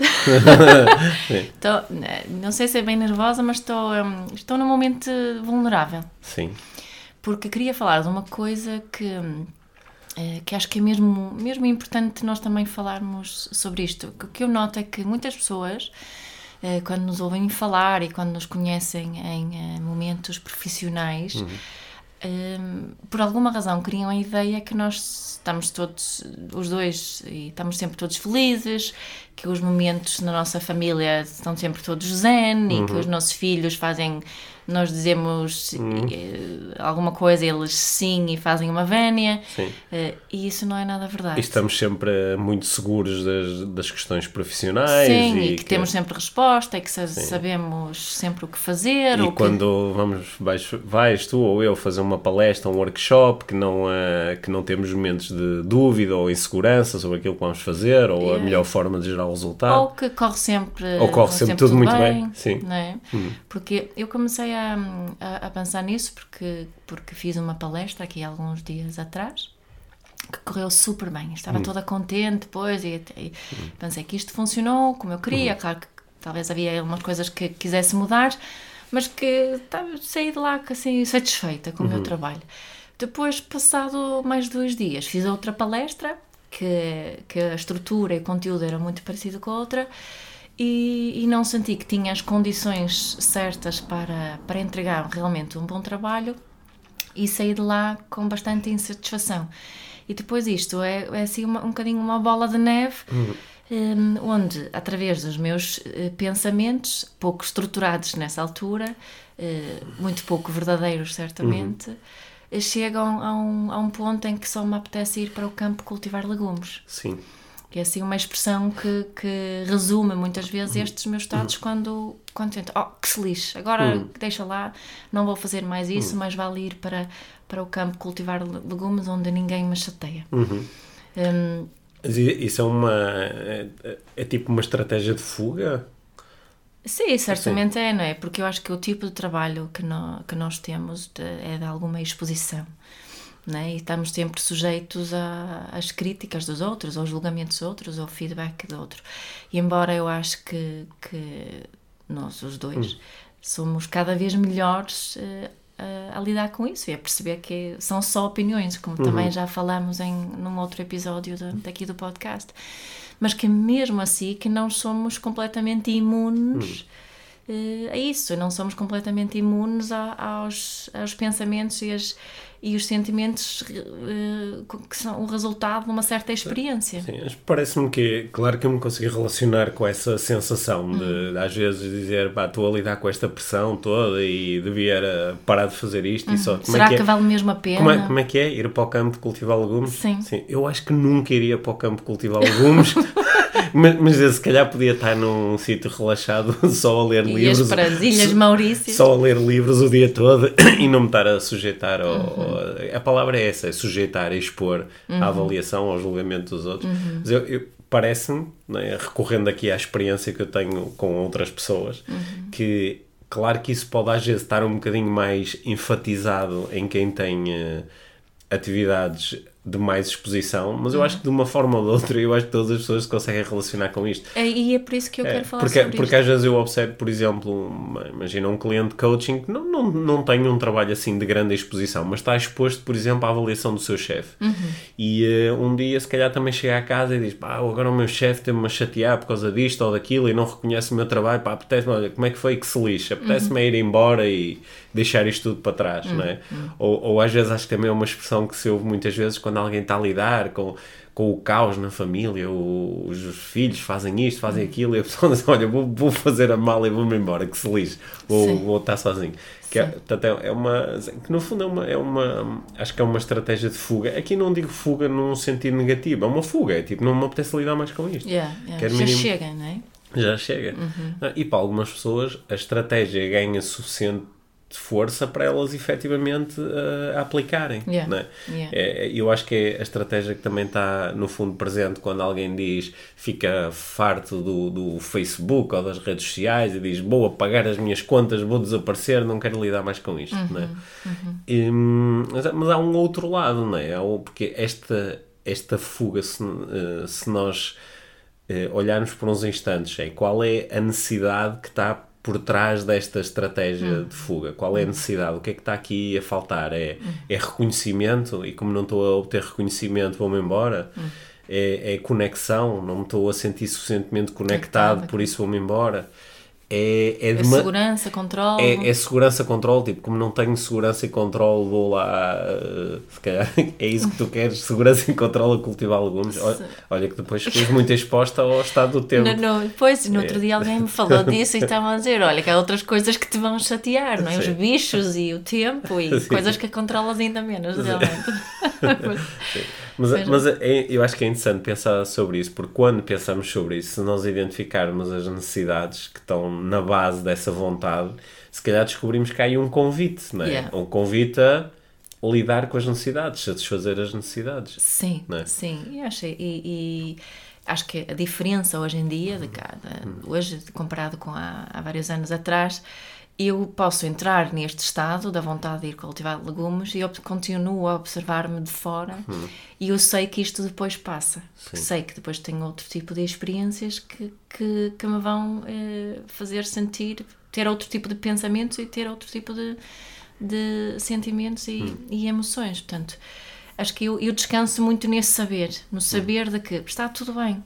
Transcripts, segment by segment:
Tô, não sei se é bem nervosa, mas estou, hum, estou num momento vulnerável. Sim. Porque queria falar de uma coisa que, hum, eh, que acho que é mesmo, mesmo importante nós também falarmos sobre isto. O que eu noto é que muitas pessoas, eh, quando nos ouvem falar e quando nos conhecem em eh, momentos profissionais, hum, por alguma razão criam a ideia que nós estamos todos, os dois, e estamos sempre todos felizes, que os momentos na nossa família estão sempre todos zen e que os nossos filhos fazem, nós dizemos eh, alguma coisa, eles sim e fazem uma vénia, Sim. Eh, e isso não é nada verdade. E estamos sempre muito seguros das, das questões profissionais. Sim, e, que, temos sempre resposta e que sa- sabemos sempre o que fazer. E ou que- quando vamos, vais, vais tu ou eu fazer uma palestra, um workshop, que não, eh, que não temos momentos de dúvida ou insegurança sobre aquilo que vamos fazer, ou a Yeah. melhor forma de gerar o resultado. Ou que corre sempre, Ou corre sempre tudo muito bem, sim. é? Porque eu comecei a, a, a pensar nisso porque, porque fiz uma palestra aqui alguns dias atrás que correu super bem. Estava toda contente depois e, e pensei que isto funcionou como eu queria. Claro que talvez havia algumas coisas que quisesse mudar, mas que estava, saí de lá assim, satisfeita com o meu trabalho. Depois, passado mais dois dias, fiz outra palestra que, que a estrutura e o conteúdo era muito parecido com a outra e, e não senti que tinha as condições certas para, para entregar realmente um bom trabalho e saí de lá com bastante insatisfação. E depois isto é, é assim uma, um bocadinho uma bola de neve, hum, onde, através dos meus eh, pensamentos, pouco estruturados nessa altura, eh, muito pouco verdadeiros, certamente, eh, chegam a um, a um ponto em que só me apetece ir para o campo cultivar legumes. Sim. Que é assim uma expressão que, que resume muitas vezes estes meus estados quando, quando tento, oh, que se lixe, agora deixa lá, não vou fazer mais isso, mas vale ir para, para o campo cultivar le- legumes onde ninguém me chateia. Hum, Mas i- Isso é uma. É, é tipo uma estratégia de fuga? sim, certamente é, não é? Porque eu acho que o tipo de trabalho que, nó- que nós temos de- é de alguma exposição. Não é? E estamos sempre sujeitos a- às críticas dos outros, aos julgamentos dos outros, ao feedback do outro. E embora eu acho que, que nós, os dois, somos cada vez melhores eh, a, a lidar com isso e a perceber que são só opiniões, como também já falamos em num outro episódio da- daqui do podcast. Mas que mesmo assim que não somos completamente imunes eh, a isso, não somos completamente imunes a- aos, aos pensamentos e, as, e os sentimentos eh, que são o resultado de uma certa experiência. Sim, mas parece-me que, claro que eu me consegui relacionar com essa sensação de, às vezes, dizer, pá, estou a lidar com esta pressão toda e devia parar de fazer isto e só. Como Será é que, que, é? vale mesmo a pena? Como é, como é que é? Ir para o campo cultivar legumes? Sim. Eu acho que nunca iria para o campo cultivar legumes, mas, mas se calhar podia estar num sítio relaxado só a ler Ias livros. para as Ilhas só- a ler livros o dia todo e não me estar a sujeitar ao, Uhum. A palavra é essa, é sujeitar e expor à avaliação, ao julgamento dos outros. Uhum. Mas eu, eu- parece-me, né, recorrendo aqui à experiência que eu tenho com outras pessoas, Uhum. que claro que isso pode às vezes estar um bocadinho mais enfatizado em quem tem eh, atividades de mais exposição, mas Uhum. eu acho que de uma forma ou de outra, eu acho que todas as pessoas se conseguem relacionar com isto. É, E é por isso que eu É, quero falar porque, sobre porque isto. às vezes eu observo, por exemplo, imagina um cliente de coaching que não, não, não tem um trabalho assim de grande exposição, mas está exposto, por exemplo, à avaliação do seu chefe. Uhum. E eh, um dia, se calhar, também chega à casa e diz: pá, agora o meu chefe tem-me a chatear por causa disto ou daquilo e não reconhece o meu trabalho. Pá, apetece-me, olha, como é que foi que se lixa? Apetece-me é ir embora e deixar isto tudo para trás, não é? Ou, ou às vezes acho que também é uma expressão que se ouve muitas vezes quando alguém está a lidar com, com o caos na família, o- os filhos fazem isto, fazem aquilo, e a pessoa diz, olha, vou, vou fazer a mala e vou-me embora, que se lixe, ou vou estar sozinho. Que é, portanto, é- é uma, que no fundo é uma, é uma, acho que é uma estratégia de fuga. Aqui não digo fuga num sentido negativo, é uma fuga, é tipo, não me apetece lidar mais com isto. Yeah, yeah. Já mínimo- chega, não é? Já chega. Ah, E para algumas pessoas a estratégia ganha suficiente força para elas efetivamente a aplicarem. Yeah. não é? Yeah. É, é- eu acho que é a estratégia que também está no fundo presente quando alguém diz fica farto do, do Facebook ou das redes sociais e diz vou apagar as minhas contas, vou desaparecer, não quero lidar mais com isto. É? E, hum, mas, há- mas há um outro lado, é? Um- Porque esta, esta fuga, se, eh, se nós eh, olharmos por uns instantes, é qual é a necessidade que está por trás desta estratégia de fuga? Qual é a necessidade? O que é que está aqui a faltar? É, é reconhecimento? E como não estou a obter reconhecimento, vou-me embora? É, é conexão? Não me estou a sentir suficientemente conectado, por isso vou-me embora? É, é, É dema- segurança, controle. é, é segurança, controle, tipo, como não tenho segurança e controle, vou lá, se calhar, é isso que tu queres, segurança e controle a cultivar legumes. Olha, olha que depois ficas muito exposta ao estado do tempo. Não, não, pois, no outro É. dia alguém me falou disso e estavam a dizer, olha, que há outras coisas que te vão chatear, não é? Os Sim. bichos e o tempo e Sim. coisas que controlas ainda menos, realmente. Mas, mas é- eu acho que é interessante pensar sobre isso, porque quando pensamos sobre isso, se nós identificarmos as necessidades que estão na base dessa vontade, se calhar descobrimos que há aí um convite, não é? Yeah. Um convite a lidar com as necessidades, satisfazer as necessidades. Sim, é? sim, e acho, e, e acho que a diferença hoje em dia, de cada, hoje comparado com há, há vários anos atrás, eu posso entrar neste estado da vontade de ir cultivar legumes e eu continuo a observar-me de fora e eu sei que isto depois passa. Sei que depois tenho outro tipo de experiências que, que, que me vão eh, fazer sentir, ter outro tipo de pensamentos e ter outro tipo de, de sentimentos e, e emoções. Portanto, acho que eu, eu descanso muito nesse saber, no saber de que está tudo bem.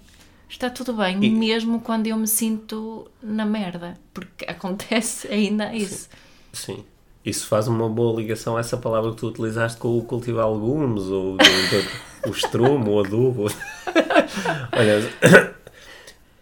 Está tudo bem, E- mesmo quando eu me sinto na merda, porque acontece ainda isso. Sim. Isso faz uma boa ligação a essa palavra que tu utilizaste com o cultivar legumes, ou do- do- o estrumo, o adubo. Olha,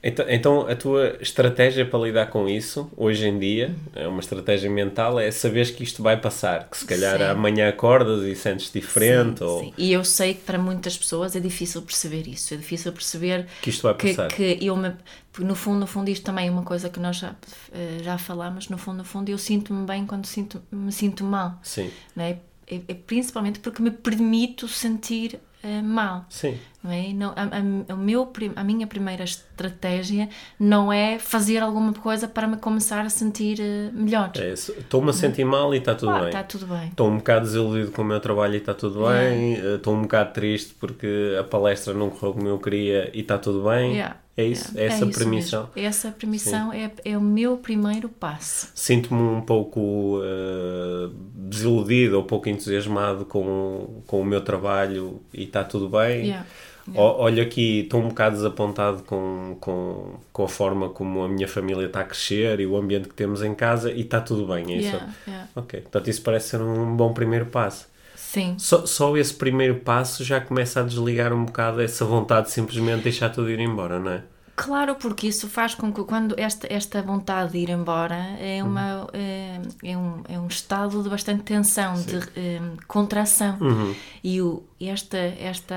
então, então a tua estratégia para lidar com isso, hoje em dia, é uma estratégia mental, é saberes que isto vai passar, que se calhar Sim. amanhã acordas e sentes diferente, Sim, ou sim. E eu sei que para muitas pessoas é difícil perceber isso, é difícil perceber que isto vai passar. que eu me. No fundo, no fundo, isto também é uma coisa que nós já, eh, já falámos. No fundo, no fundo, eu sinto-me bem quando sinto, me sinto mal. Sim, Não é? É, é principalmente porque me permito sentir eh, mal. sim. Não é? Não, a, a- meu, a minha primeira estratégia não é fazer alguma coisa para me começar a sentir eh, melhor. É. Estou-me a sentir mal e está tudo Ah, tudo bem. Estou um bocado desiludido com o meu trabalho e está tudo bem. Eh, Estou um bocado triste porque a palestra não correu como eu queria e está tudo bem. Yeah, É isso, yeah. é essa isso permissão. mesmo. Essa permissão é, é o meu primeiro passo. Sinto-me um pouco eh, desiludido ou pouco entusiasmado com, com o meu trabalho e está tudo bem. Yeah, Olha aqui, estou um bocado desapontado com, com, com a forma como a minha família está a crescer e o ambiente que temos em casa e está tudo bem, é isso? Yeah, yeah. Ok, portanto isso parece ser um bom primeiro passo. Sim, Só, só esse primeiro passo já começa a desligar um bocado essa vontade de simplesmente deixar tudo ir embora, não é? claro, porque isso faz com que quando esta, esta vontade de ir embora é, Uhum. uma, é, é um, é um estado de bastante tensão, de eh, contração. Uhum. E o, esta, esta,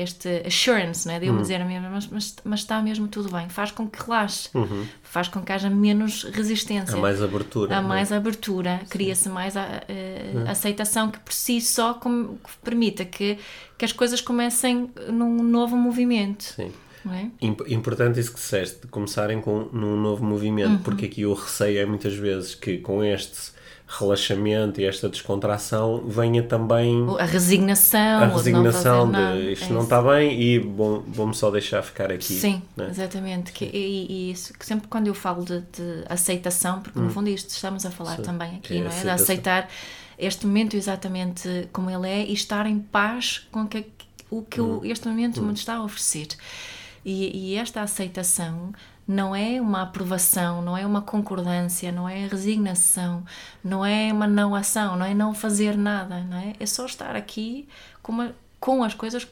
este assurance, né, de eu Uhum. me dizer a mim, mas, mas, mas está mesmo tudo bem, faz com que relaxe, Uhum. faz com que haja menos resistência. Há mais abertura. Há não é? mais abertura, cria-se mais a, a- aceitação que por si só com- que permita que, que as coisas comecem num novo movimento. Sim. Não é? Imp- Importante isso que disseste, de começarem com, num novo movimento, Uhum. porque aqui o receio é muitas vezes que com este relaxamento e esta descontração venha também A resignação, a resignação não de, isto É não está bem e bom, vou-me só deixar ficar aqui. Sim, né? exatamente. Que, e, e isso, que sempre quando eu falo de, de aceitação, porque no fundo isto estamos a falar Hum. Sim. também aqui, É não é? De aceitar este momento exatamente como ele é e estar em paz com que, o que Hum. este momento me está a oferecer. E, e esta aceitação não é uma aprovação, não é uma concordância, não é resignação, não é uma não ação, não é não fazer nada, não é? É só estar aqui com, com as coisas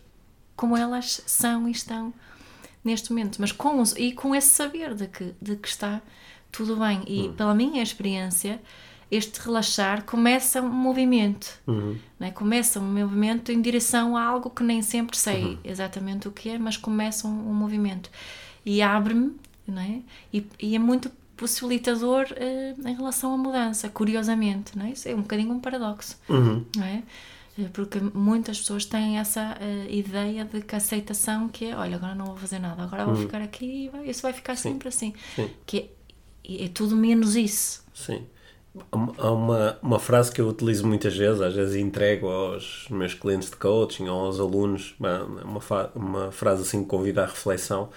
como elas são e estão neste momento, mas com os- e com esse saber de que, de que está tudo bem. E pela minha experiência, este relaxar começa um movimento, não é? começa um movimento em direção a algo que nem sempre sei exatamente o que é, mas começa um, um movimento e abre-me não é? E, e é muito possibilitador uh, em relação à mudança, curiosamente, não é? Isso é um bocadinho um paradoxo, Uhum. não é? Eh, Porque muitas pessoas têm essa eh, ideia de que a aceitação que é, olha, agora não vou fazer nada, agora vou ficar aqui e vai- isso vai ficar sempre assim. Sim. Que é, é tudo menos isso. Sim. Há uma, uma frase que eu utilizo muitas vezes, às vezes entrego aos meus clientes de coaching ou aos alunos, uma, uma, frase assim que convida à reflexão.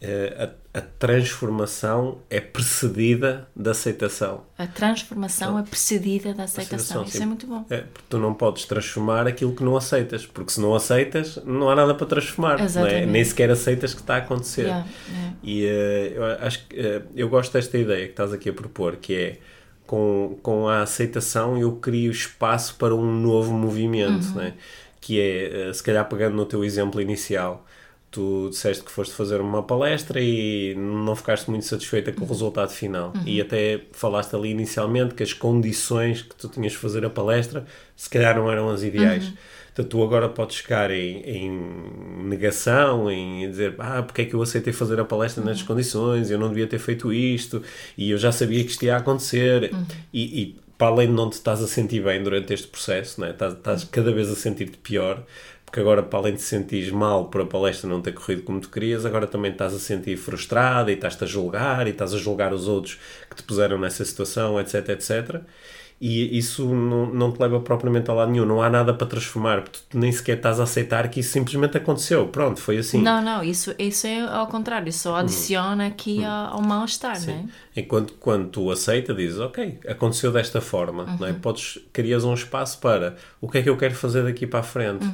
eh, A, transformação é precedida da aceitação. A transformação é precedida da aceitação. Aceitação, Isso sim. é muito bom. É, porque tu não podes transformar aquilo que não aceitas, porque se não aceitas, não há nada para transformar. É? Nem sequer aceitas que está a acontecer. Yeah, yeah. E eh, eu acho que eh, eu gosto desta ideia que estás aqui a propor, que é com, com a aceitação eu crio espaço para um novo movimento, Uhum. né? que é, eh, se calhar pegando no teu exemplo inicial, tu disseste que foste fazer uma palestra e não ficaste muito satisfeita Uhum. com o resultado final. E até falaste ali inicialmente que as condições que tu tinhas de fazer a palestra se calhar não eram as ideais. Uhum. Portanto, tu agora podes chegar em, em negação, em dizer ah, porque é que eu aceitei fazer a palestra nestas condições, eu não devia ter feito isto, e eu já sabia que isto ia acontecer. E, e para além de não te estás a sentir bem durante este processo, né? estás, estás cada vez a sentir-te pior, porque agora, para além de sentires mal por a palestra não ter corrido como tu querias, agora também estás a sentir frustrada e estás-te a julgar e estás a julgar os outros que te puseram nessa situação, etc, etc. E isso não, não te leva propriamente a lado nenhum, não há nada para transformar, porque tu nem sequer estás a aceitar que isso simplesmente aconteceu. Pronto, foi assim. Não, não, isso, isso é ao contrário, isso só adiciona aqui ao, ao mal-estar, não é? Enquanto quando tu aceita, dizes, ok, aconteceu desta forma, não é? Podes, crias um espaço para o que é que eu quero fazer daqui para a frente.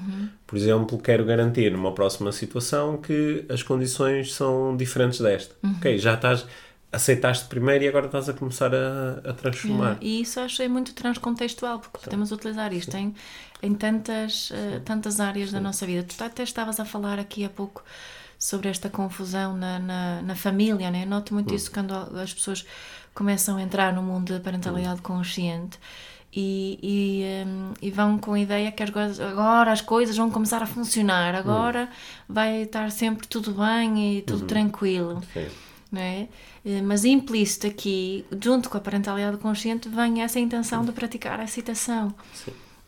Por exemplo, quero garantir numa próxima situação que as condições são diferentes desta. Ok, já estás, aceitaste primeiro e agora estás a começar a, a transformar. E isso é muito transcontextual, porque podemos utilizar isto em, em tantas, eh, tantas áreas da nossa vida. Tu até estavas a falar aqui há pouco sobre esta confusão na, na, na família, né? Eu noto muito isso quando as pessoas começam a entrar no mundo da parentalidade consciente. E, e, hum, e vão com a ideia que as agora as coisas vão começar a funcionar, agora vai estar sempre tudo bem e tudo tranquilo Sim. Não é? Eh, Mas implícito aqui, junto com a parentalidade consciente, vem essa intenção de praticar a aceitação.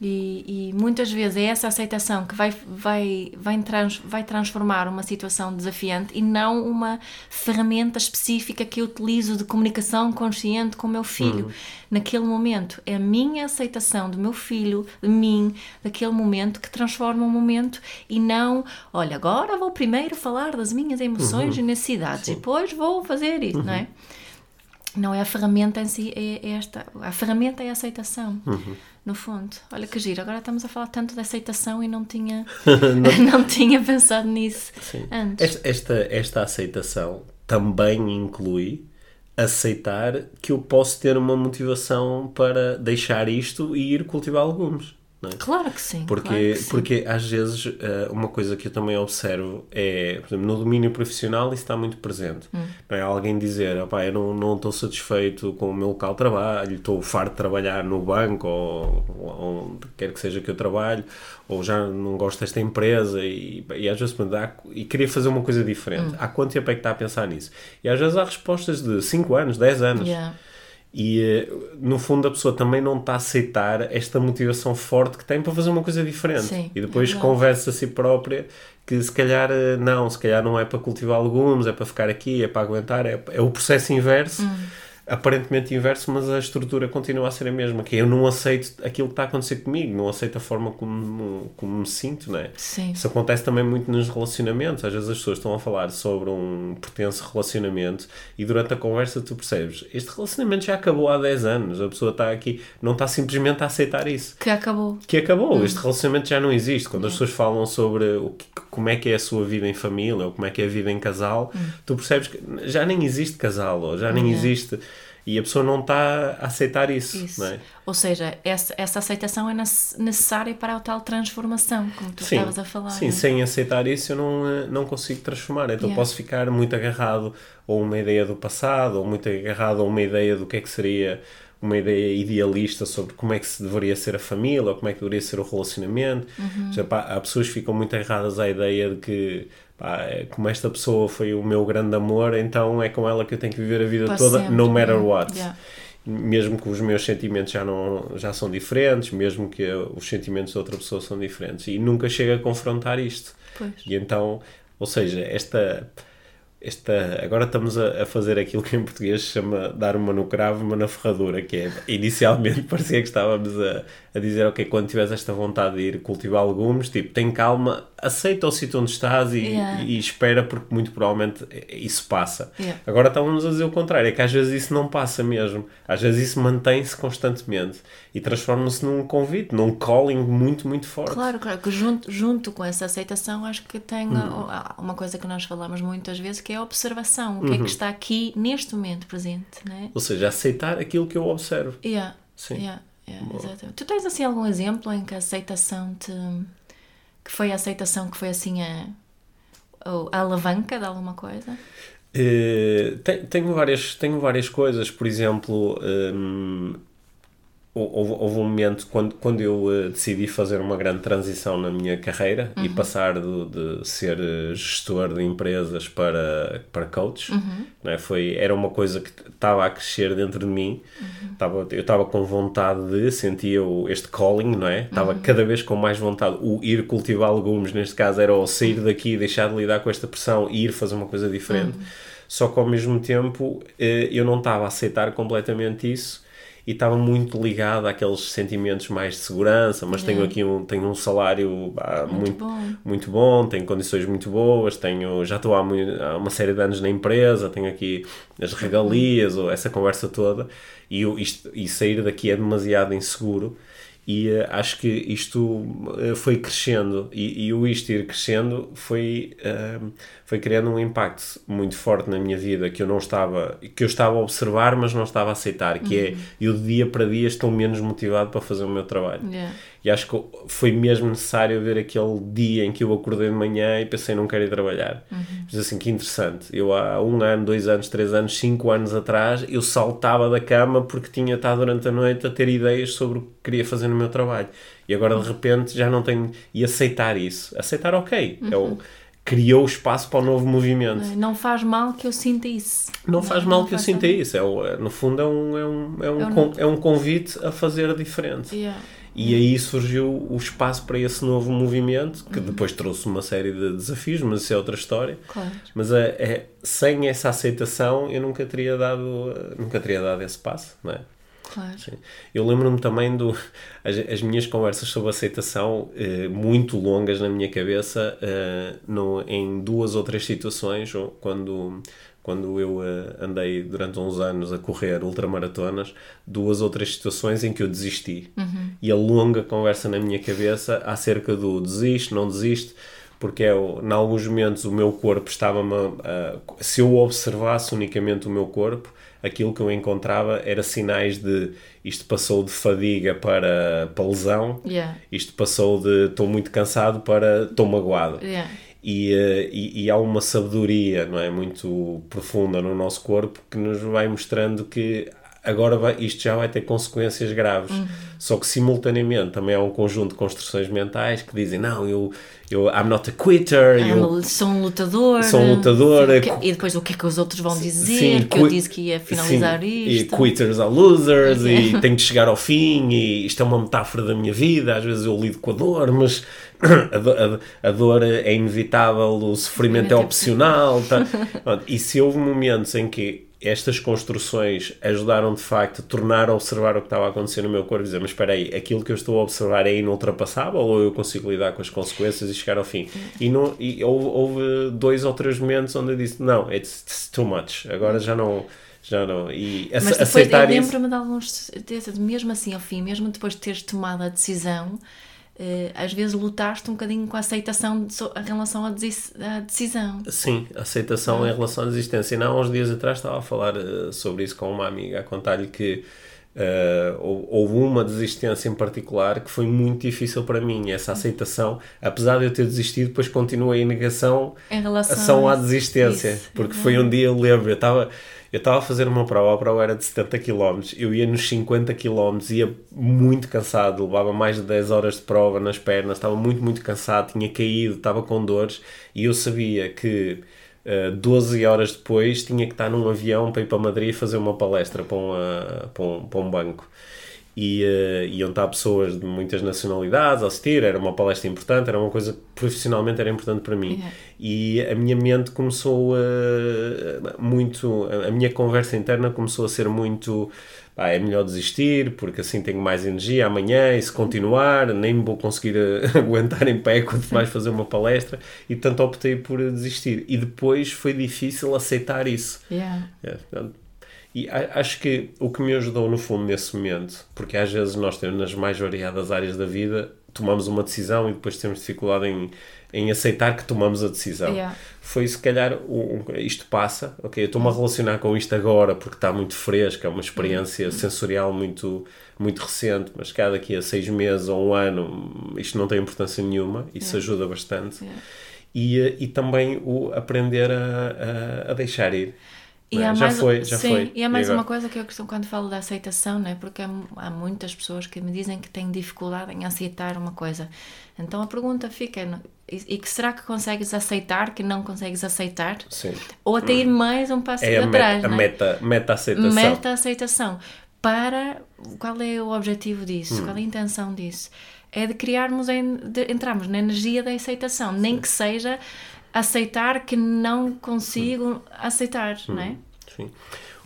E, e muitas vezes é essa aceitação que vai, vai, vai, trans, vai transformar uma situação desafiante e não uma ferramenta específica que eu utilizo de comunicação consciente com o meu filho. Naquele momento, é a minha aceitação do meu filho, de mim, daquele momento que transforma o momento e não, olha, agora vou primeiro falar das minhas emoções e necessidades e depois vou fazer isso, não é? Não é a ferramenta em si, é, é esta. A ferramenta é a aceitação, no fundo. Olha que giro, agora estamos a falar tanto de aceitação e não tinha, não. tinha pensado nisso antes. Esta, esta, esta aceitação também inclui aceitar que eu posso ter uma motivação para deixar isto e ir cultivar legumes. É? Claro que sim. Porque, claro que sim. porque às vezes eh, uma coisa que eu também observo é, por exemplo, no domínio profissional isso está muito presente. Hum. Não é alguém dizer, opá, eu não, não estou satisfeito com o meu local de trabalho, estou farto de trabalhar no banco ou, ou onde quer que seja que eu trabalho, ou já não gosto desta empresa e, e às vezes me dá, e queria fazer uma coisa diferente. Hum. Há quanto tempo é que está a pensar nisso? E às vezes há respostas de 5 anos, 10 anos. Yeah. E eh, no fundo a pessoa também não está a aceitar esta motivação forte que tem para fazer uma coisa diferente. Sim, e depois é conversa a si própria que se calhar eh, não, se calhar não é para cultivar legumes, é para ficar aqui, é para aguentar, é, é o processo inverso. Hum. Aparentemente inverso, mas a estrutura continua a ser a mesma. Que é, eu não aceito aquilo que está a acontecer comigo, não aceito a forma como, como me sinto, não é? Sim. Isso acontece também muito nos relacionamentos. Às vezes as pessoas estão a falar sobre um pertence relacionamento e durante a conversa tu percebes este relacionamento já acabou há 10 anos. A pessoa está aqui, não está simplesmente a aceitar isso. Que acabou. Que acabou, este relacionamento já não existe. Quando as pessoas falam sobre o que, como é que é a sua vida em família ou como é que é a vida em casal, tu percebes que já nem existe casal ou já nem Yeah. existe. E a pessoa não está a aceitar isso, Isso. é? Ou seja, essa, essa aceitação é nece- necessária para a tal transformação, como tu Sim, estavas a falar. sim é? sem aceitar isso eu não, eh, não consigo transformar. Então Yeah. posso ficar muito agarrado a uma ideia do passado, ou muito agarrado a uma ideia do que é que seria uma ideia idealista sobre como é que se deveria ser a família ou como é que deveria ser o relacionamento. Uhum. Pá, há pessoas que ficam muito erradas à ideia de que pá, é, como esta pessoa foi o meu grande amor, então é com ela que eu tenho que viver a vida Para toda, sempre, no matter yeah, what. yeah. Mesmo que os meus sentimentos já, não, já são diferentes, mesmo que os sentimentos de outra pessoa são diferentes. E nunca chega a confrontar isto. Pois. E então, ou seja, esta, esta agora estamos a, a fazer aquilo que em português se chama dar uma no cravo, uma na ferradura, que é inicialmente parecia que estávamos a, a dizer, ok, quando tiveres esta vontade de ir cultivar legumes, tipo, tem calma, aceita o sítio onde estás e, Yeah. e espera, porque muito provavelmente isso passa. Yeah. Agora estávamos a dizer o contrário, é que às vezes isso não passa mesmo, às vezes isso mantém-se constantemente e transforma-se num convite, num calling muito, muito forte. Claro, claro, que junto, junto com essa aceitação acho que tem Hum. a- uma coisa que nós falamos muitas vezes que é a observação. O que é Uhum. que está aqui neste momento presente, né? Ou seja, aceitar aquilo que eu observo. Yeah, Sim. yeah, yeah, exatamente. Tu tens assim algum exemplo em que a aceitação te. que foi a aceitação que foi assim a. a alavanca de alguma coisa? Te- tenho, várias, tenho várias coisas, por exemplo, hou- houve, houve um momento quando, quando eu eh, decidi fazer uma grande transição na minha carreira e passar do- de, ser eh, gestor de empresas para, para coach, não é? Foi, era uma coisa que estava a crescer dentro de mim, estava, eu estava com vontade de, sentia o, este calling, não é? Estava cada vez com mais vontade, o ir cultivar legumes, neste caso era o sair daqui, deixar de lidar com esta pressão e ir fazer uma coisa diferente. Só que ao mesmo tempo eh, eu não estava a aceitar completamente isso e estava muito ligado àqueles sentimentos mais de segurança, mas tenho aqui um, tenho um salário ah, muito, bom. muito bom, tenho condições muito boas, tenho, já estou há, há uma série de anos na empresa, tenho aqui as regalias, ou essa conversa toda, e, eu, isto, e sair daqui é demasiado inseguro. E eh, acho que isto eh, foi crescendo, e, e o isto ir crescendo foi, eh, foi criando um impacto muito forte na minha vida que eu não estava, que eu estava a observar, mas não estava a aceitar, que é eu de dia para dia estou menos motivado para fazer o meu trabalho. Yeah. E acho que foi mesmo necessário ver aquele dia em que eu acordei de manhã e pensei, não quero ir trabalhar. Mas assim, que interessante. Eu há um ano, dois anos, três anos, cinco anos atrás, eu saltava da cama porque tinha estado durante a noite a ter ideias sobre o que queria fazer no meu trabalho. E agora, de repente, já não tenho... E aceitar isso. Aceitar, ok. É o... Criou espaço para o novo movimento. Não faz mal que eu sinta isso. Não faz mal que eu faz sinta mal. isso. É, é- no fundo, é um, é, um, é, um, É é um convite a fazer diferente. Yeah. E aí surgiu o espaço para esse novo movimento, que depois trouxe uma série de desafios, mas isso é outra história. Claro. Mas é, é- sem essa aceitação eu nunca teria dado, nunca teria dado esse passo, não é? Claro. Eu lembro-me também do as, as minhas conversas sobre aceitação eh, muito longas na minha cabeça eh, no, em duas ou três situações quando quando eu eh, andei durante uns anos a correr ultramaratonas duas ou três situações em que eu desisti e a longa conversa na minha cabeça acerca do desiste não desiste porque é, o- em alguns momentos o meu corpo estava-me a- se eu observasse unicamente o meu corpo aquilo que eu encontrava era sinais de isto passou de fadiga para, para lesão Yeah. isto passou de estou muito cansado para estou magoado Yeah. E, eh, e, e há uma sabedoria não é muito profunda no nosso corpo que nos vai mostrando que agora vai- isto já vai ter consequências graves. Só que simultaneamente também há um conjunto de construções mentais que dizem não eu eu I'm not a quitter Ah, eu, sou um lutador. Sou um lutador, Sim, E depois o que é que os outros vão dizer? Sim, que eu disse que ia finalizar sim, isto. E quitters are losers, e tenho de chegar ao fim, e isto é uma metáfora da minha vida. Às vezes eu lido com a dor, mas a, do- a- a dor é inevitável, o sofrimento é opcional. tá? E se houve momentos em que estas construções ajudaram de facto a tornar a observar o que estava a acontecer no meu corpo e dizer, mas espera aí, aquilo que eu estou a observar é inultrapassável ou eu consigo lidar com as consequências e chegar ao fim? E, não, e houve, houve dois ou três momentos onde eu disse, não, it's, it's too much, agora já não... Já não. E Mas depois eu aceitar isso. lembro-me de alguns. Mesmo assim, ao fim, mesmo depois de teres tomado a decisão, às vezes lutaste um bocadinho com a aceitação de, em relação à, decisão. Sim, aceitação Ah. em relação à existência. Não, há uns dias atrás estava a falar eh, sobre isso com uma amiga, a contar-lhe que Uh, houve uma desistência em particular que foi muito difícil para mim, essa aceitação, apesar de eu ter desistido, depois continuei em negação em relação à desistência, isso. porque foi um dia, eu lembro, eu estava eu estava a fazer uma prova, a prova era de 70 km, eu ia nos 50 km, ia muito cansado, levava mais de 10 horas de prova nas pernas, estava muito, muito cansado, tinha caído, estava com dores e eu sabia que uh, eh, 12 horas depois tinha que estar num avião para ir para Madrid fazer uma palestra para, uma, para, um, para um banco e uh, iam estar pessoas de muitas nacionalidades a assistir, era uma palestra importante, era uma coisa que profissionalmente era importante para mim. Yeah. E a minha mente começou a muito, a minha conversa interna começou a ser muito ah, é melhor desistir porque assim tenho mais energia amanhã e se continuar nem vou conseguir eh, aguentar em pé quanto mais fazer uma palestra e tanto optei por desistir e depois foi difícil aceitar isso yeah. é, e acho que o que me ajudou no fundo nesse momento, porque às vezes nós temos nas mais variadas áreas da vida, tomamos uma decisão e depois temos dificuldade em, em aceitar que tomamos a decisão. Yeah. Foi se calhar um, isto passa, ok, eu estou-me a relacionar com isto agora porque está muito fresco, é uma experiência uhum. sensorial muito, muito recente, mas cada daqui a seis meses ou um ano isto não tem importância nenhuma, isso yeah. ajuda bastante. Yeah. E, e também o aprender a, a, a deixar ir. E é? há já mais, foi, já sim, foi. E há mais uma coisa que eu costumo quando falo da aceitação, né? porque há muitas pessoas que me dizem que têm dificuldade em aceitar uma coisa. Então a pergunta fica: e, que será que consegues aceitar que não consegues aceitar? Sim. Ou até ir mais um passo é atrás? A, meta, né? a meta, meta aceitação. Meta aceitação. Para qual é o objetivo disso? Hum. Qual é a intenção disso? É de criarmos, em, de entrarmos na energia da aceitação, nem que seja aceitar que não consigo aceitar, hum. não é? Sim.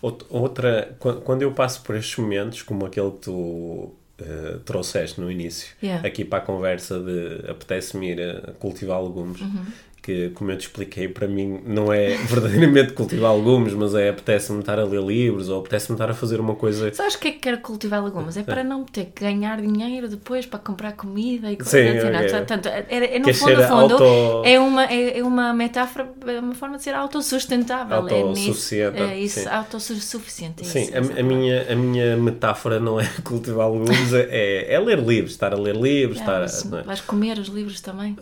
Outra, quando eu passo por estes momentos, como aquele que tu uh, trouxeste no início, yeah. aqui para a conversa de apetece-me ir a cultivar legumes, uhum que, como eu te expliquei, para mim não é verdadeiramente cultivar legumes, mas é apetece-me estar a ler livros ou apetece-me estar a fazer uma coisa. Sabes o que é que quero cultivar legumes? É para não ter que ganhar dinheiro depois para comprar comida e coisas Sim, assim. okay. Portanto, é, é, no fundo, fundo auto... é, uma, é, é, uma metáfora, é uma forma de ser autossustentável. Autossuficiente. É, isso, é isso autossuficiente. Sim, isso, a, a, minha, a minha metáfora não é cultivar legumes, é, é ler livros, estar a ler livros. Estar a, Vais comer os livros também?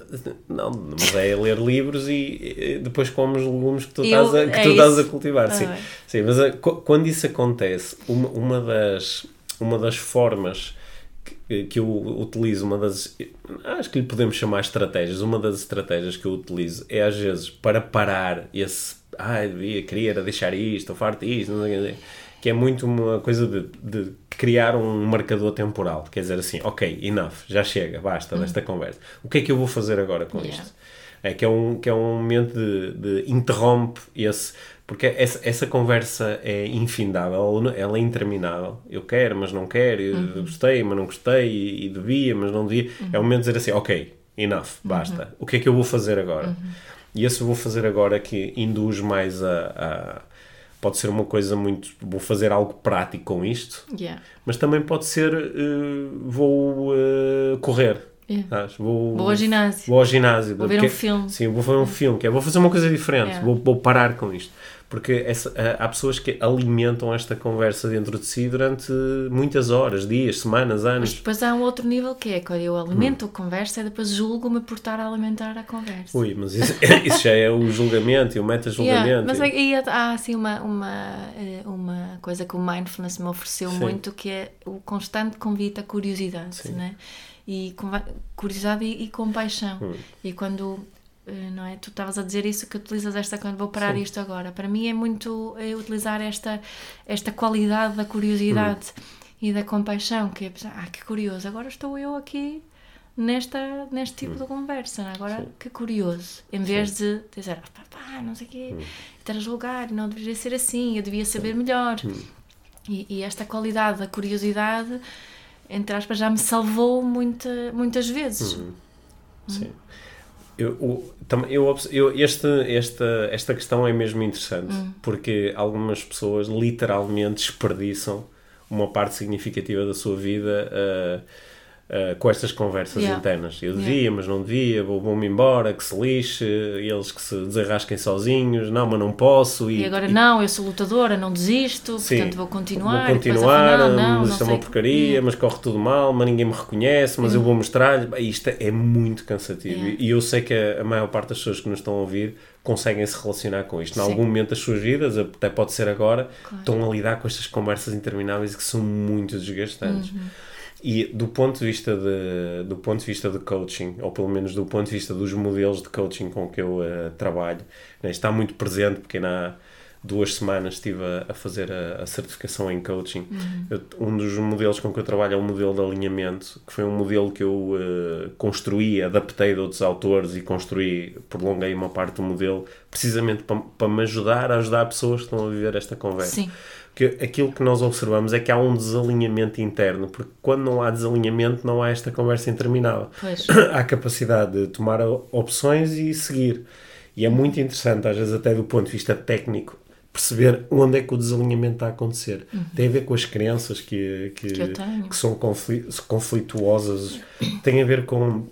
Não, mas é ler livros livros e, depois comes legumes que tu estás a, que é tu estás a cultivar. Ah, sim, sim, mas a, eh, quando isso acontece, uma, uma, das, uma das formas que, que eu utilizo, uma das. Acho que lhe podemos chamar estratégias. Uma das estratégias que eu utilizo é às vezes para parar esse. Ai, ah, devia, queria deixar isto, estou farto disto, não sei o que que é muito uma coisa de, de, criar um marcador temporal. Quer dizer assim, ok, enough, já chega, basta hum. desta conversa. O que é que eu vou fazer agora com yeah. isto? É, que, é um, que é um momento de, de interrompe esse. Porque essa, essa conversa é infindável, ela é interminável. Eu quero, mas não quero, eu uhum. gostei, mas não gostei, e, e devia, mas não devia. Uhum. É o momento de dizer assim: ok, enough, basta. Uhum. O que é que eu vou fazer agora? Uhum. E esse vou fazer agora que induz mais a, a pode ser uma coisa muito vou fazer algo prático com isto yeah. mas também pode ser uh, vou uh, correr Yeah. Vou, vou ao ginásio. Vou ao ginásio. Vou ver um filme. Sim, vou fazer um filme, que é, vou fazer uma coisa diferente, yeah. vou, vou parar com isto. Porque essa, há pessoas que alimentam esta conversa dentro de si durante muitas horas, dias, semanas, anos. Mas depois há um outro nível que é quando eu alimento hum. a conversa e depois julgo-me por estar a alimentar a conversa. Ui, mas isso, isso já é o julgamento e o meta-julgamento. Yeah, mas aí há assim uma, uma, eh, uma coisa que o mindfulness me ofereceu Sim. muito que é o constante convite à curiosidade, Sim. né? E curiosidade e, e compaixão. Hum. E quando eh, não é? Tu estavas a dizer isso que utilizas esta quando vou parar Sim. isto agora. Para mim é muito é utilizar esta esta qualidade da curiosidade hum. e da compaixão, que é ah, que curioso, agora estou eu aqui nesta neste tipo hum. de conversa, é? agora Sim. que curioso, em vez Sim. de dizer, ah, pá, não sei o quê, hum. julgar, não deveria ser assim, eu devia saber melhor. Hum. E, e esta qualidade da curiosidade entre aspas, já me salvou muita, muitas vezes. Uhum. Sim. Eu, eu, eu, este, esta, esta questão é mesmo interessante uhum. porque algumas pessoas literalmente desperdiçam uma parte significativa da sua vida uh, com estas conversas Yeah. internas. Eu Yeah. devia, mas não devia, vou- vou-me embora, que se lixe, eles que se desarrasquem sozinhos, não, mas não posso. E agora não, eu sou lutadora, não desisto, Sim. portanto vou continuar. Vou e continuar, afinal, não, mas isto é uma porcaria, mas corre tudo mal, mas ninguém me reconhece, mas eu vou mostrar-lhe. Isto é muito cansativo. Yeah. E eu sei que a, a maior parte das pessoas que nos estão a ouvir conseguem se relacionar com isto. Em algum momento das suas vidas, até pode ser agora, Claro. estão a lidar com estas conversas intermináveis que são muito desgastantes. Uhum. E do ponto de vista de, do ponto de vista de coaching, ou pelo menos do ponto de vista dos modelos de coaching com que eu eh, trabalho, né, está muito presente porque na duas semanas estive a, a fazer a, a certificação em coaching. Eu- um dos modelos com que eu trabalho é o modelo de alinhamento, que foi um modelo que eu eh, construí, adaptei de outros autores e construí, prolonguei uma parte do modelo, precisamente para, para me ajudar a ajudar pessoas que estão a viver esta conversa. Sim. Que aquilo que nós observamos é que há um desalinhamento interno, porque quando não há desalinhamento não há esta conversa interminável. Pois. há a capacidade de tomar opções e seguir. E é muito interessante, às vezes até do ponto de vista técnico, perceber onde é que o desalinhamento está a acontecer. Tem a ver com as crenças que, que, Uhum. Que que são confli- conflituosas, tem a ver com,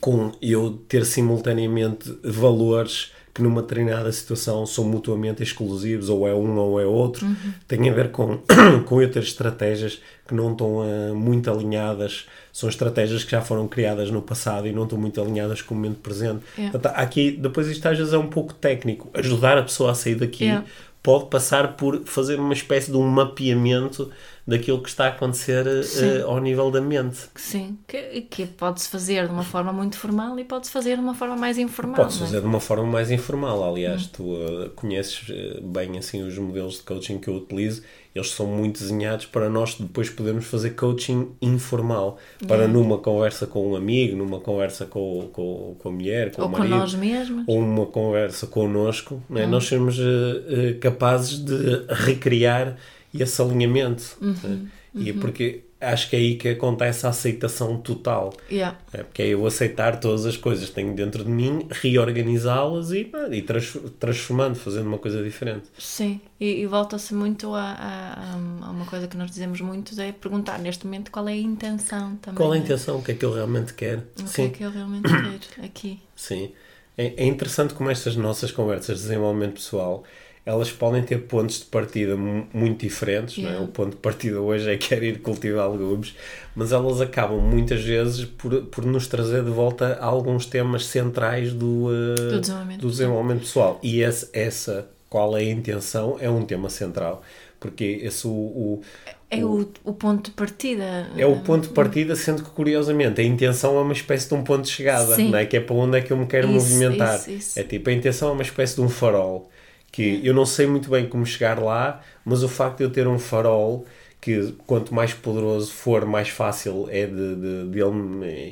com eu ter simultaneamente valores que numa determinada situação são mutuamente exclusivos, ou é um ou é outro. Uhum. Tem a ver com, com eu ter estratégias que não estão ah, muito alinhadas, são estratégias que já foram criadas no passado e não estão muito alinhadas com o momento presente. É. Portanto, aqui, depois isto às vezes é um pouco técnico. Ajudar a pessoa a sair daqui É. pode passar por fazer uma espécie de um mapeamento daquilo que está a acontecer Sim. ao nível da mente. Sim, que, que pode-se fazer de uma forma muito formal e pode-se fazer de uma forma mais informal. Podes não é? fazer de uma forma mais informal. Aliás, tu eh, conheces bem assim os modelos de coaching que eu utilizo. Eles são muito desenhados para nós depois podermos fazer coaching informal. Para numa conversa com um amigo, numa conversa com, com, com a mulher, com Ou o com marido. nós mesmos. ou uma conversa connosco, Hum. né? nós sermos eh, capazes de recriar esse alinhamento. Uhum. né? E é porque acho que é aí que acontece a aceitação total. Yeah. É porque é eu aceitar todas as coisas que tenho dentro de mim, reorganizá-las e, e trans- transformando, fazendo uma coisa diferente. Sim, e, e volta-se muito a, a, a uma coisa que nós dizemos muito, é perguntar neste momento qual é a intenção também. Qual é a né? intenção? O que é que eu realmente quero? O que é que eu realmente quero aqui? Sim. É, é interessante como estas nossas conversas de desenvolvimento pessoal elas podem ter pontos de partida mu- muito diferentes. Não é? Yeah. O ponto de partida hoje é querer ir cultivar legumes, mas elas acabam muitas vezes por, por nos trazer de volta a alguns temas centrais do, eh, Do desenvolvimento do desenvolvimento pessoal. E esse, essa, qual é a intenção, é um tema central. Porque esse o- o, É o, o ponto de partida. é o ponto de partida, sendo que curiosamente a intenção é uma espécie de um ponto de chegada, Sim. não é? Que é para onde é que eu me quero Isso, movimentar. isso, isso. É tipo, a intenção é uma espécie de um farol, que eu não sei muito bem como chegar lá, mas o facto de eu ter um farol que quanto mais poderoso for, mais fácil é de, de, de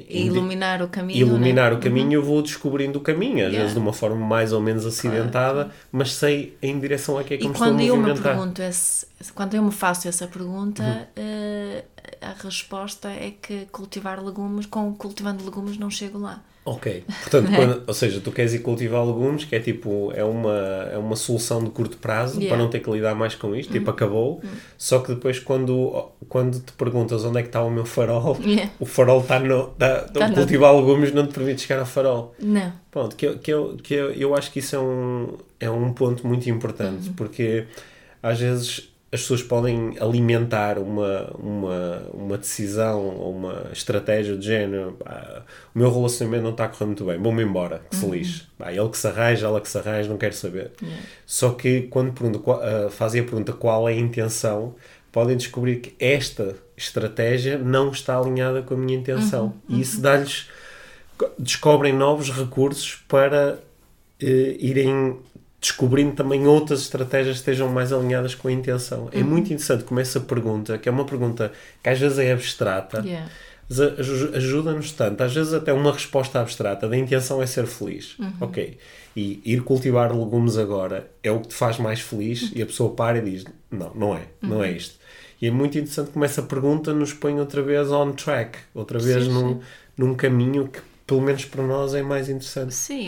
ele iluminar o caminho. iluminar né? o caminho, eu vou descobrindo o caminho, às Yeah. vezes de uma forma mais ou menos acidentada, mas sei em direção a que é que E me estou a quando eu me movimentar. pergunto esse, quando eu me faço essa pergunta, Uhum. eh, a resposta é que cultivar legumes, com cultivando legumes não chego lá. Ok. Portanto, quando- ou seja, tu queres ir cultivar legumes, que é tipo, é uma, é uma solução de curto prazo Yeah. para não ter que lidar mais com isto, tipo, acabou. Só que depois, quando, quando te perguntas onde é que está o meu farol, Yeah. o farol está no. Tá, Tá no- cultivar legumes não te permite chegar ao farol. Não. Pronto, que, eu- que, eu, que eu, eu acho que isso é um, é um ponto muito importante, porque às vezes as pessoas podem alimentar uma, uma, uma decisão ou uma estratégia de género. "Pá, o meu relacionamento não está a correr muito bem, vou-me embora, que se lixe. Pá, ele que se arranja, ela que se arranja, não quero saber. Yeah. Só que quando pergunta, qual- ah, fazem a pergunta qual é a intenção, podem descobrir que esta estratégia não está alinhada com a minha intenção. E isso dá-lhes descobrem novos recursos para eh, irem descobrindo também outras estratégias que estejam mais alinhadas com a intenção. É muito interessante como essa pergunta, que é uma pergunta que às vezes é abstrata, Yeah. ajuda-nos tanto. Às vezes até uma resposta abstrata da intenção é ser feliz. Ok. E ir cultivar legumes agora é o que te faz mais feliz e a pessoa para e diz, não, não é, não é isto. E é muito interessante como essa pergunta nos põe outra vez on track, outra vez Sim, num, sim. num caminho que pelo menos para nós é mais interessante. Sim,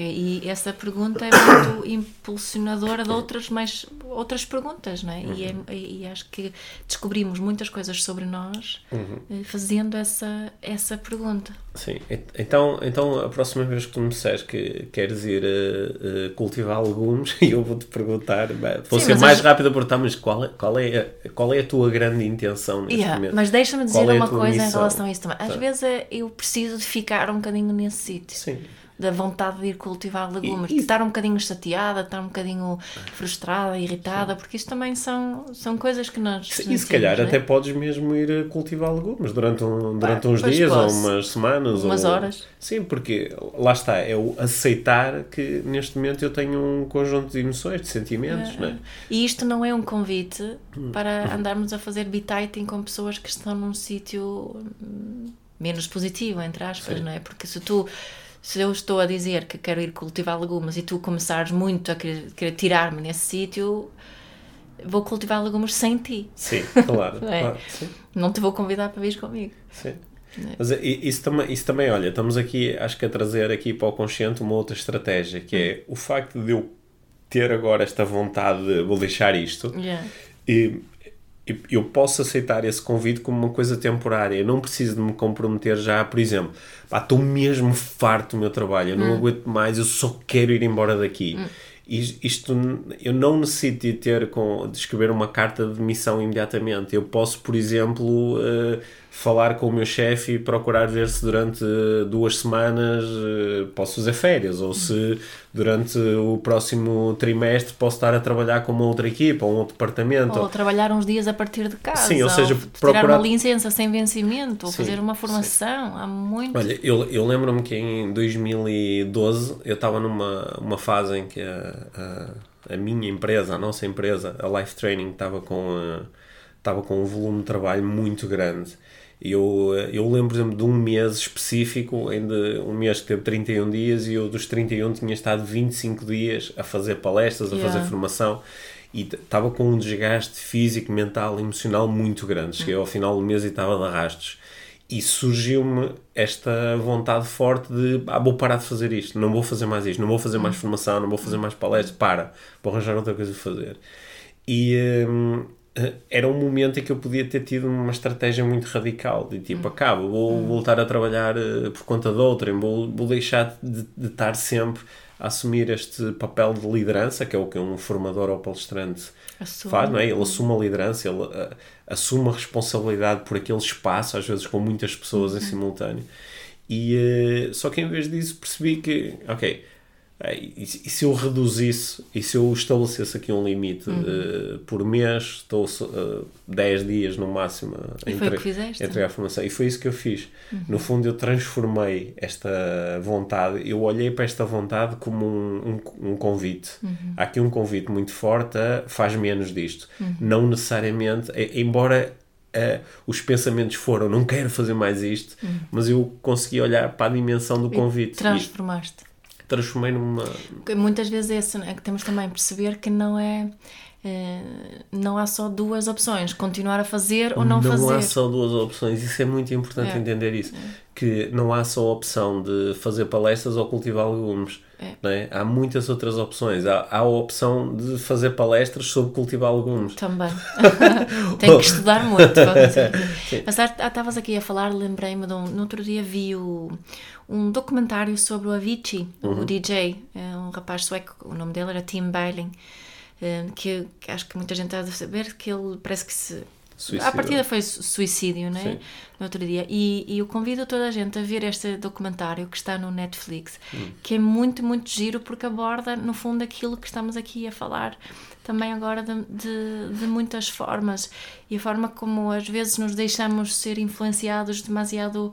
e essa pergunta é muito impulsionadora de outras mais, outras perguntas, não é? E, é- e acho que descobrimos muitas coisas sobre nós eh, fazendo essa, essa pergunta. Sim, então, então a próxima vez que tu me disseres que queres ir eh, eh, cultivar legumes, eu vou-te perguntar, vou Sim, ser mais as- rápido a perguntar, mas qual é, qual, é a, qual é a tua grande intenção neste Yeah, momento? mas deixa-me dizer é uma coisa em missão? relação a isso também. Às Tá. vezes eh, eu preciso de ficar um bocadinho nesse sítio. Sim. Da vontade de ir cultivar legumes, E- e- de estar um bocadinho chateada, de estar um bocadinho frustrada, irritada, porque isto também são, são coisas que nós. Sim, e se calhar é? até podes mesmo ir a cultivar legumes durante, um, durante uns dias ou posso. umas semanas. Umas ou... horas. Sim, porque lá está, é o aceitar que neste momento eu tenho um conjunto de emoções, de sentimentos, não é? E isto não é um convite Hum. para andarmos a fazer bititing com pessoas que estão num sítio hum, menos positivo, entre aspas, não é? Porque se tu. Se eu estou a dizer que quero ir cultivar legumes e tu começares muito a querer, querer tirar-me nesse sítio, vou cultivar legumes sem ti. Sim, claro. É. claro, sim. Não te vou convidar para vir comigo. Sim. Mas i- isso também, isso também, olha, estamos aqui, acho que a trazer aqui para o consciente uma outra estratégia, que é o facto de eu ter agora esta vontade de vou deixar isto, Yeah. e eu posso aceitar esse convite como uma coisa temporária. Eu não preciso de me comprometer já, por exemplo, estou mesmo farto do meu trabalho, eu não aguento mais, eu só quero ir embora daqui. Is- Isto, eu não necessito de ter com, de escrever uma carta de demissão imediatamente. Eu posso, por exemplo, eh, falar com o meu chefe e procurar ver se durante eh, duas semanas eh, posso fazer férias ou se durante o próximo trimestre posso estar a trabalhar com uma outra equipa ou um outro departamento. Ou trabalhar uns dias a partir de casa. Sim, ou seja, procurar- uma licença sem vencimento, ou Sim, fazer uma formação. Há muito. Olha, eu, eu lembro-me que em 2012 eu estava numa uma fase em que a, a, a minha empresa, a nossa empresa, a Life Training, estava com, eh, estava com um volume de trabalho muito grande. Eu, eh, eu lembro, por exemplo, de um mês específico, ainda um mês que teve 31 dias e eu dos 31 tinha estado 25 dias a fazer palestras, a Yeah. fazer formação e estava com um desgaste físico, mental, emocional muito grande. Cheguei ao final do mês e estava de arrastos. E surgiu-me esta vontade forte de ah, vou parar de fazer isto, não vou fazer mais isto, não vou fazer mais formação, não vou fazer mais palestras, para, vou arranjar outra coisa a fazer. E hum, era um momento em que eu podia ter tido uma estratégia muito radical, de tipo, acabo, vou voltar a trabalhar eh, por conta de outrem, vou, vou deixar de, de estar sempre a assumir este papel de liderança, que é o que um formador ou palestrante Assume. faz, não é? Ele assume a liderança, ele ah, assume a responsabilidade por aquele espaço, às vezes com muitas pessoas em simultâneo. E eh, só que em vez disso percebi que, ok, eh, e, se e se eu reduzisse e se eu estabelecesse aqui um limite eh, por mês, estou uh, 10 dias no máximo a E foi o que entre- a entregar a formação. E foi isso que eu fiz. No fundo, eu transformei esta vontade, eu olhei para esta vontade como um, um, um convite. Há aqui um convite muito forte a faz menos disto. Não necessariamente, embora eh, os pensamentos foram não quero fazer mais isto, mas eu consegui olhar para a dimensão do convite e Transformaste. Transformei numa. Muitas vezes é isso, não é? que temos também perceber que não é. eh, não há só duas opções, continuar a fazer ou não, fazer. há só duas opções, isso é muito importante É. entender isso. Que não há só a opção de fazer palestras ou cultivar legumes. É. não é? Há muitas outras opções. Há, há a opção de fazer palestras sobre cultivar legumes. Também. Tenho que estudar muito. Mas estavas aqui a falar, lembrei-me de um. No outro dia vi o- um documentário sobre o Avicii, Uhum. o DJ, é um rapaz sueco, o nome dele era Tim Bailing, eh, que, que acho que muita gente deve saber que ele parece que se. Suicidou. A partida foi su- suicídio, não é? Sim. No outro dia. E, e eu convido toda a gente a ver este documentário que está no Netflix, Hum. que é muito, muito giro porque aborda, no fundo, aquilo que estamos aqui a falar também agora de, de, de muitas formas. E a forma como às vezes nos deixamos ser influenciados demasiado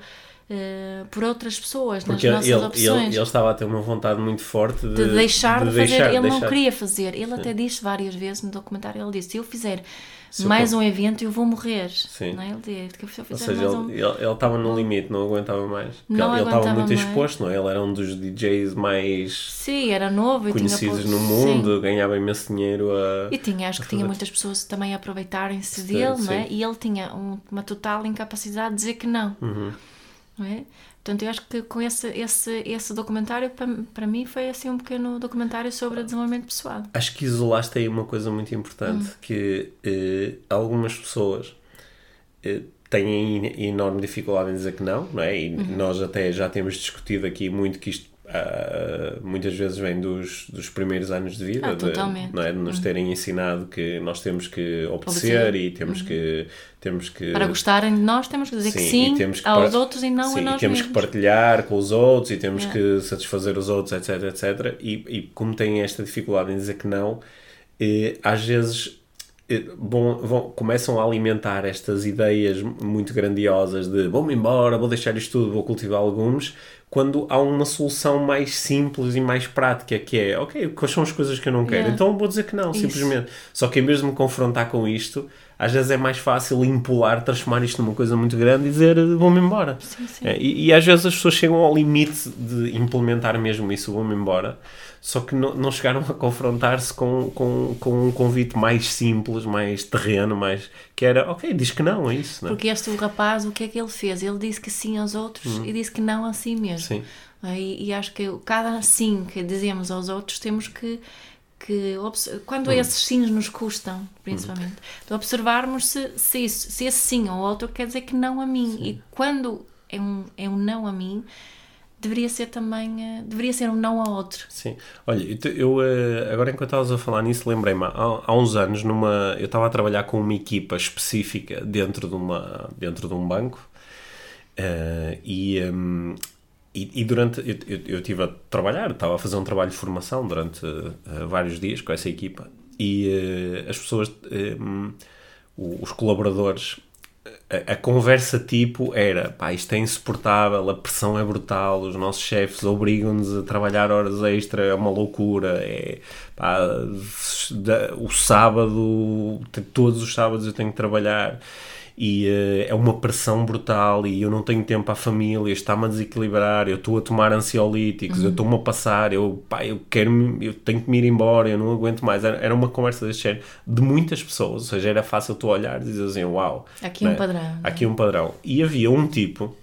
eh, por outras pessoas Porque nas ele, nossas ele, opções. ele estava a ter uma vontade muito forte de, de deixar de, fazer, deixar- ele não deixar. queria fazer. Ele até disse várias vezes no documentário, ele disse, se eu fizer Se eu mais con- um evento, eu vou morrer. Sim. Não é? Ele disse, que se eu Ou fizer seja, mais ele, um... ele, ele estava no limite, não aguentava mais. Não ele, ele estava muito mais. exposto, não é? Ele era um dos DJs mais Sim, era novo e conhecidos no mundo, Sim. ganhava imenso dinheiro a. E tinha, acho que tinha muitas pessoas também a aproveitarem-se Sim, dele, não é? sim. E ele tinha um- uma total incapacidade de dizer que não. Uhum. Não é? Portanto, eu acho que com esse, esse, esse documentário, para, para mim, foi assim um pequeno documentário sobre desenvolvimento pessoal. Acho que isolaste aí uma coisa muito importante, Hum. que eh, algumas pessoas eh, têm enorme dificuldade em dizer que não, não é? E Uhum. nós até já temos discutido aqui muito que isto ah, muitas vezes vem dos, dos primeiros anos de vida, Ah, de. Uhum. não é? de nos terem ensinado que nós temos que obedecer, Obedecer. e temos que temos que Para gostarem de nós, temos que dizer que Sim, sim e temos que aos par- outros e não Sim, a e nós temos mesmos. que partilhar com os outros e temos Yeah. que satisfazer os outros, etc, etc. E, e como têm esta dificuldade em dizer que não, eh, às vezes eh, vão, vão- começam a alimentar estas ideias muito grandiosas de vou-me embora, vou deixar isto tudo, vou cultivar legumes, quando há uma solução mais simples e mais prática, que é, ok, quais são as coisas que eu não quero? Yeah. Então vou dizer que não, Isso. simplesmente. Só que em vez de me confrontar com isto, às vezes é mais fácil impular, transformar isto numa coisa muito grande e dizer vou-me embora. Sim, sim. É, e, e às vezes as pessoas chegam ao limite de implementar mesmo isso, vou-me embora, só que não, não chegaram a confrontar-se com, com, com um convite mais simples, mais terreno, mais que era, ok, diz que não, é isso, não é? Porque este rapaz, o que é que ele fez? Ele disse que sim aos outros e disse que não a si mesmo. Sim. E, e acho que cada sim que dizemos aos outros temos que. que quando esses sims nos custam, principalmente, de observarmos se, se, isso, se esse sim ou outro quer dizer que não a mim. E quando é um, é um não a mim, deveria ser também. eh, deveria ser um não a outro. Sim. Olha, eu, eh, agora enquanto estavas a falar nisso, lembrei-me, há, há uns anos, numa, eu estava a trabalhar com uma equipa específica dentro de, uma, dentro de um banco eh, e, hum, e, e durante. Eu, eu, eu estive a trabalhar, estava a fazer um trabalho de formação durante vários dias com essa equipa e as pessoas, o- os colaboradores a, conversa tipo era pá, isto é insuportável, a pressão é brutal, os nossos chefes obrigam-nos a trabalhar horas extra, é uma loucura, é pá, o sábado, todos os sábados eu tenho que trabalhar e eh, é uma pressão brutal e eu não tenho tempo à família, está-me a desequilibrar, eu estou a tomar ansiolíticos, eu estou-me a passar, eu, pá, eu quero eu tenho que me ir embora, eu não aguento mais. Era, era uma conversa deste género de muitas pessoas, ou seja, era fácil tu olhar e dizer assim, uau, Aqui né? um padrão. Há aqui um padrão. E havia um tipo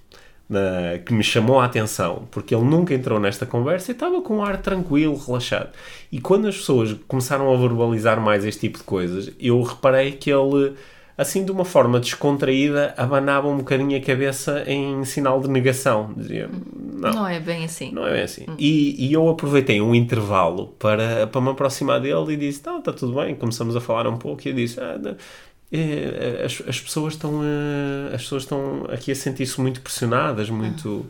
na- que me chamou a atenção, porque ele nunca entrou nesta conversa e estava com um ar tranquilo, relaxado. E quando as pessoas começaram a verbalizar mais este tipo de coisas, eu reparei que ele, assim de uma forma descontraída, abanava um bocadinho a cabeça em sinal de negação. Dizia, não, Não é bem assim. não é bem assim. E, e eu aproveitei um intervalo para, para me aproximar dele e disse: Não, está tudo bem. Começamos a falar um pouco e eu disse: ah, não, é, as, as pessoas estão eh, as pessoas estão aqui a sentir-se muito pressionadas, muito.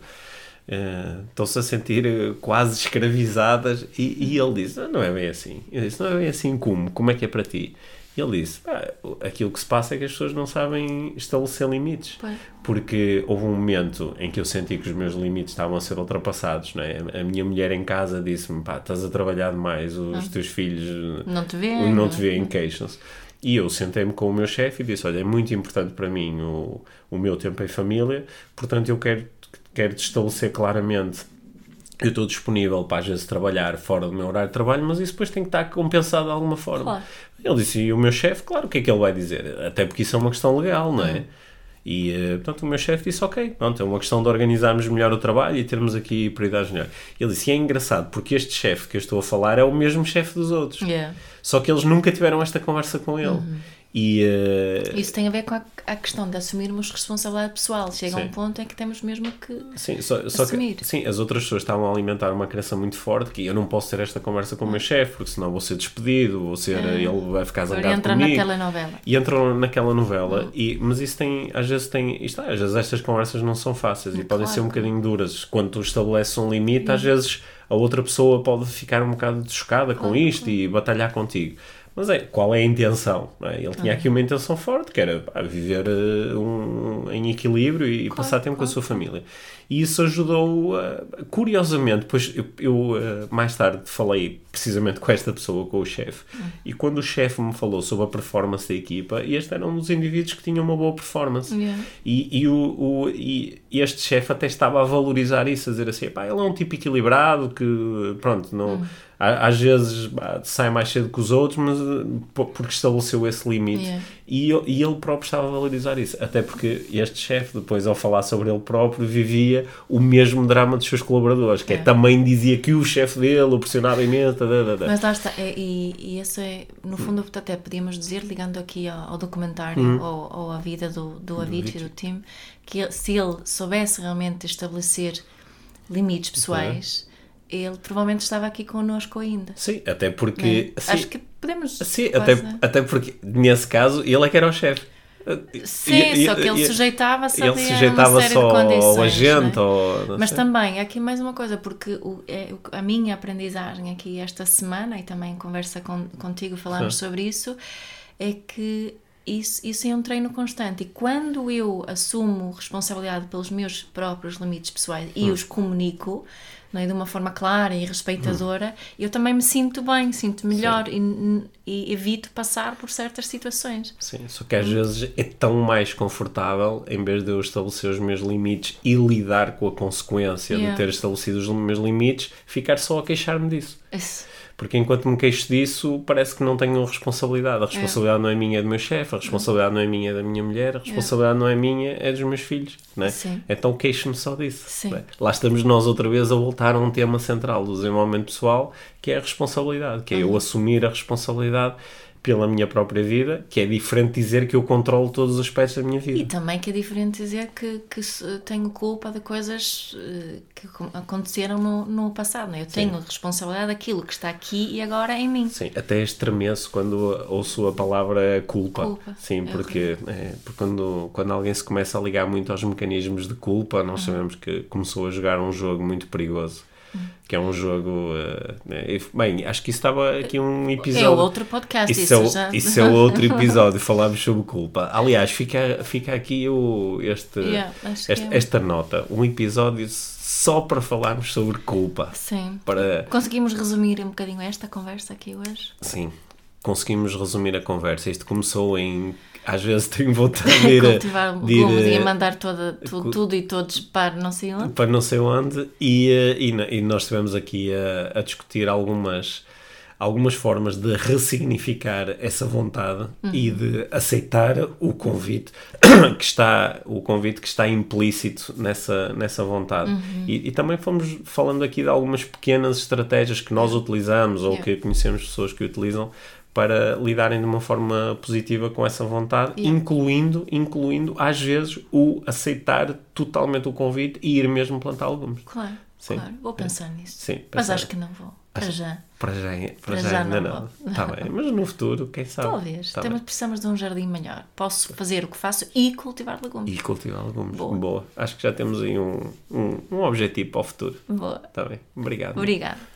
eh, estão-se a sentir eh, quase escravizadas e, e ele disse, "Ah, não é bem assim eu disse, não é bem assim como, como é que é para ti? E ele disse, "Pá, aquilo que se passa é que as pessoas não sabem estabelecer limites Pois. porque houve um momento em que eu senti que os meus limites estavam a ser ultrapassados, não é? A minha mulher em casa disse-me, pá, estás a trabalhar demais, os teus filhos Não te vê. eh, não te veem, queixam-se. E eu sentei-me com o meu chefe e disse, olha, é muito importante para mim o, o meu tempo em família, portanto eu quero, quero te estabelecer claramente eu estou disponível para às vezes trabalhar fora do meu horário de trabalho, mas isso depois tem que estar compensado de alguma forma. Claro. Ele disse, e o meu chefe, claro, o que é que ele vai dizer? Até porque isso é uma questão legal, não Uhum. é? E, eh, portanto, o meu chefe disse, ok, pronto, é uma questão de organizarmos melhor o trabalho e termos aqui prioridades melhor. Ele disse, e é engraçado, porque este chefe que eu estou a falar é o mesmo chefe dos outros. Yeah. Só que eles nunca tiveram esta conversa com ele. Uhum. E, eh, Isso tem a ver com a, a questão de assumirmos responsabilidade pessoal. Chega a Sim. um ponto em que temos mesmo que. Sim, só, só Assumir. que sim, as outras pessoas estavam a alimentar uma crença muito forte que eu não posso ter esta conversa com o meu chefe, porque senão vou ser despedido, vou ser, ele vai ficar zangado entra na comigo. telenovela. E entram naquela novela, e, mas isso tem, às vezes tem, isto às vezes estas conversas não são fáceis e podem Claro. ser um bocadinho duras. Quando tu estabeleces um limite, às vezes a outra pessoa pode ficar um bocado chocada com isto e batalhar contigo. Mas é, qual é a intenção? é? Ele tinha aqui uma intenção forte, que era pá, viver eh, um, em equilíbrio e passar tempo com a sua família. E isso ajudou, eh, curiosamente, depois eu, eu, eh, mais tarde falei precisamente com esta pessoa, com o chefe, e quando o chefe me falou sobre a performance da equipa, este era um dos indivíduos que tinha uma boa performance. Yeah. E, e, o, o- e este chefe até estava a valorizar isso, a dizer assim, pá, ele é um tipo equilibrado que, pronto, não, Às vezes sai mais cedo que os outros, mas porque estabeleceu esse limite. Yeah. E, e ele próprio estava a valorizar isso. Até porque este chefe, depois, ao falar sobre ele próprio, vivia o mesmo drama dos seus colaboradores, que é, é também dizia que o chefe dele o pressionava imenso. Da, da, da. Mas lá está, é, e, e isso é, no fundo, até podíamos dizer, ligando aqui ao, ao documentário hum. ou, ou à vida do, do, Avicii, do time, que se ele soubesse realmente estabelecer limites pessoais ele provavelmente estava aqui connosco ainda. Sim, até porque. Sim, Acho que podemos. Sim, até, até porque nesse caso ele é que era o chefe. Sim, e, só que ele sujeitava-se a sujeitava uma série só de condições. Ao agente, ou, Mas sei. também, aqui mais uma coisa, porque o, é, a minha aprendizagem aqui esta semana, e também em conversa com, contigo falamos Sim. sobre isso, é que isso, isso é um treino constante. E quando eu assumo responsabilidade pelos meus próprios limites pessoais e hum. os comunico, não é? de uma forma clara e respeitadora, hum. eu também me sinto bem, sinto melhor e, e, evito passar por certas situações. Sim, só que às vezes é tão mais confortável, em vez de eu estabelecer os meus limites e lidar com a consequência yeah. de ter estabelecido os meus limites, ficar só a queixar-me disso. Isso. Porque enquanto me queixo disso, parece que não tenho responsabilidade. A responsabilidade é. não é minha, é do meu chefe, a responsabilidade não é minha, é da minha mulher, a responsabilidade é. não é minha, é dos meus filhos. É? Sim. Então queixo-me só disso. Sim. Lá estamos nós outra vez a voltar a um tema central do desenvolvimento pessoal, que é a responsabilidade, que é eu uhum. assumir a responsabilidade pela minha própria vida, que é diferente dizer que eu controlo todos os aspectos da minha vida. E também que é diferente dizer que, que tenho culpa de coisas eh, que aconteceram no, no passado. Não? É? Eu tenho Sim. responsabilidade daquilo que está aqui e agora é em mim. Sim, até estremeço quando ouço a palavra culpa. culpa. Sim, é porque, é, porque quando, quando alguém se começa a ligar muito aos mecanismos de culpa, nós uhum. sabemos que começou a jogar um jogo muito perigoso que é um jogo. Uh, bem, acho que isso estava aqui um episódio. É outro podcast, isso, isso, é, já. isso é outro episódio, falámos sobre culpa. Aliás, fica, fica aqui o, este, yeah, este é. esta nota, um episódio só para falarmos sobre culpa. Sim. Para... Conseguimos resumir um bocadinho esta conversa aqui hoje? Sim, conseguimos resumir a conversa. Isto começou em às vezes tenho vontade de ir, Cultivar de ir, e mandar toda, tudo, tudo, e todos para não sei onde. Para não sei onde. E, eh, e, e nós estivemos aqui a, a, discutir algumas, algumas formas de ressignificar essa vontade uhum. e de aceitar o convite que está o convite que está implícito nessa, nessa vontade. Uhum. E, e, também fomos falando aqui de algumas pequenas estratégias que nós utilizamos ou yeah. que conhecemos pessoas que utilizam para lidarem de uma forma positiva com essa vontade, yeah. incluindo, incluindo às vezes o aceitar totalmente o convite e ir mesmo plantar legumes. Claro, Sim. claro. Vou pensar é. nisso. Sim, Mas acho que não vou. Para já. Para já, para, para já, já ainda não. Está bem, mas no futuro, quem sabe? Talvez. Tá Temos, precisamos de um jardim melhor. Posso fazer o que faço e cultivar legumes. E cultivar legumes. Boa. Boa. Acho que já temos aí um, um, um objetivo para o futuro. Boa. Está bem. Obrigado. Obrigado.